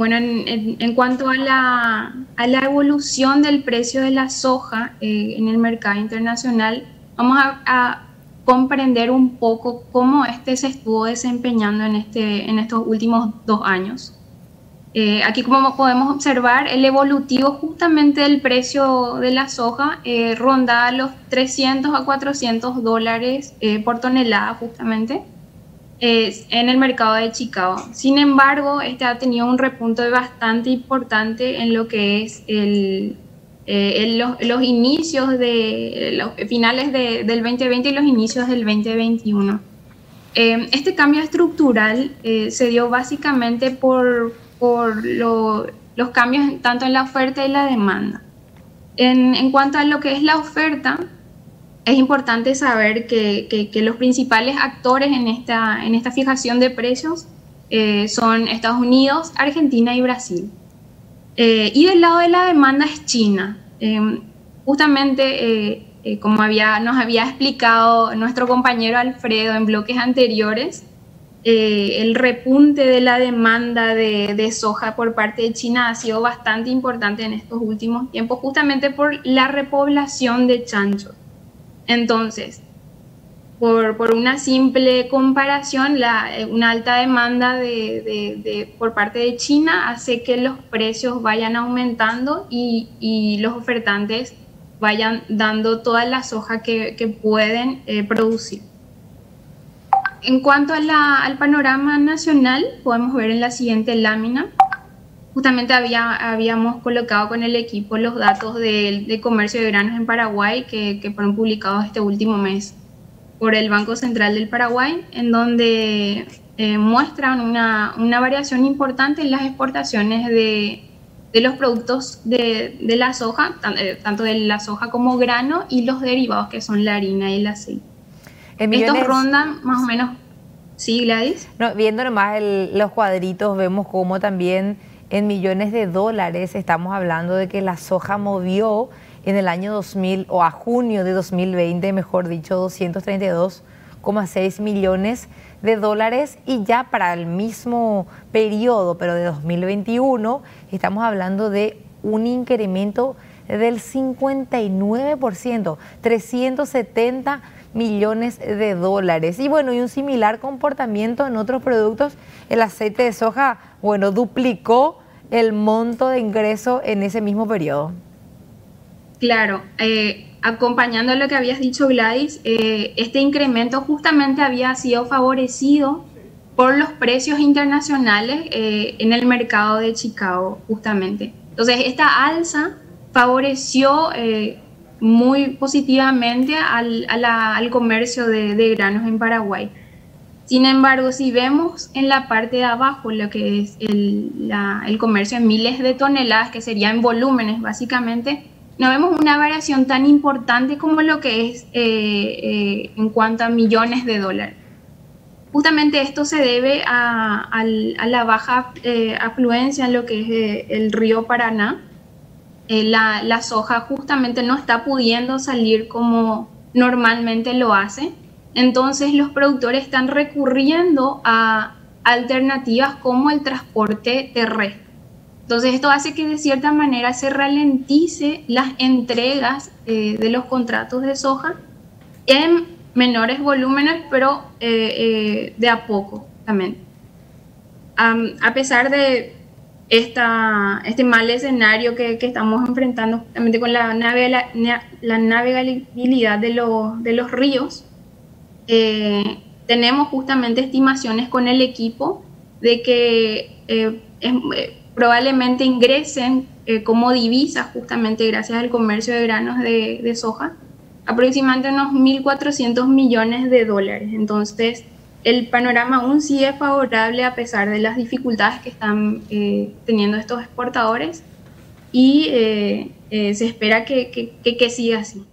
Bueno, en, cuanto a la, evolución del precio de la soja eh, en el mercado internacional, vamos a, comprender un poco cómo este se estuvo desempeñando en, este, estos últimos dos años. Eh, aquí como podemos observar, el evolutivo justamente del precio de la soja eh, ronda los 300 a 400 dólares por tonelada justamente en el mercado de Chicago. Sin embargo, este ha tenido un repunto bastante importante en lo que es el, eh, los, inicios de los finales del 2020 y los inicios del 2021. Eh, este cambio estructural eh, se dio básicamente por, por los cambios tanto en la oferta y la demanda. En, en cuanto a lo que es la oferta, es importante saber que, los principales actores en esta, en esta fijación de precios eh, son Estados Unidos, Argentina y Brasil. Eh, y del lado de la demanda es China. Em, justamente, eh, como había, nos había explicado nuestro compañero Alfredo en bloques anteriores, el repunte de la demanda de, de, soja por parte de China ha sido bastante importante en estos últimos tiempos, justamente por la repoblación de chanchos. Entonces, por, una simple comparación, eh, una alta demanda por parte de China hace que los precios vayan aumentando y, los ofertantes vayan dando toda la soja que, pueden eh, producir. En cuanto al panorama nacional, podemos ver en la siguiente lámina justamente había, habíamos colocado con el equipo los datos de, comercio de granos en Paraguay que, fueron publicados este último mes por el Banco Central del Paraguay, en donde eh, muestran una, variación importante en las exportaciones de, los productos de, la soja, eh, tanto de la soja como grano y los derivados que son la harina y el aceite. Estos rondan más o menos, ¿sí, Gladys? No, viendo nomás los cuadritos, vemos cómo también en millones de dólares. Estamos hablando de que la soja movió en el año 2000 o a junio de 2020, mejor dicho, 232,6 millones de dólares y ya para el mismo periodo, pero de 2021, estamos hablando de un incremento del 59%, 370 millones de dólares. Y bueno, y un similar comportamiento en otros productos. El aceite de soja, bueno, duplicó el monto de ingreso en ese mismo periodo. Claro, eh, acompañando lo que habías dicho Gladys, eh, este incremento justamente había sido favorecido por los precios internacionales eh, en el mercado de Chicago, justamente. Entonces, esta alza favoreció muy positivamente al, al comercio de granos en Paraguay. Sin embargo, si vemos en la parte de abajo lo que es el, comercio en miles de toneladas, que sería en volúmenes básicamente, no vemos una variación tan importante como lo que es eh, eh, en cuanto a millones de dólares. Justamente esto se debe a, la baja eh, afluencia en lo que es el río Paraná. La, la soja justamente no está pudiendo salir como normalmente lo hace entonces los productores están recurriendo a alternativas como el transporte terrestre. Entonces esto hace que de cierta manera se ralentice las entregas eh, de los contratos de soja en menores volúmenes, pero eh, eh, de a poco también. a pesar de esta, este mal escenario que, estamos enfrentando justamente con la, la navegabilidad de, de los ríos, eh, tenemos justamente estimaciones con el equipo de que eh, eh, probablemente ingresen como divisas justamente gracias al comercio de granos de, soja aproximadamente unos 1.400 millones de dólares. Entonces, el panorama aún sigue favorable a pesar de las dificultades que están teniendo estos exportadores y se espera que siga así.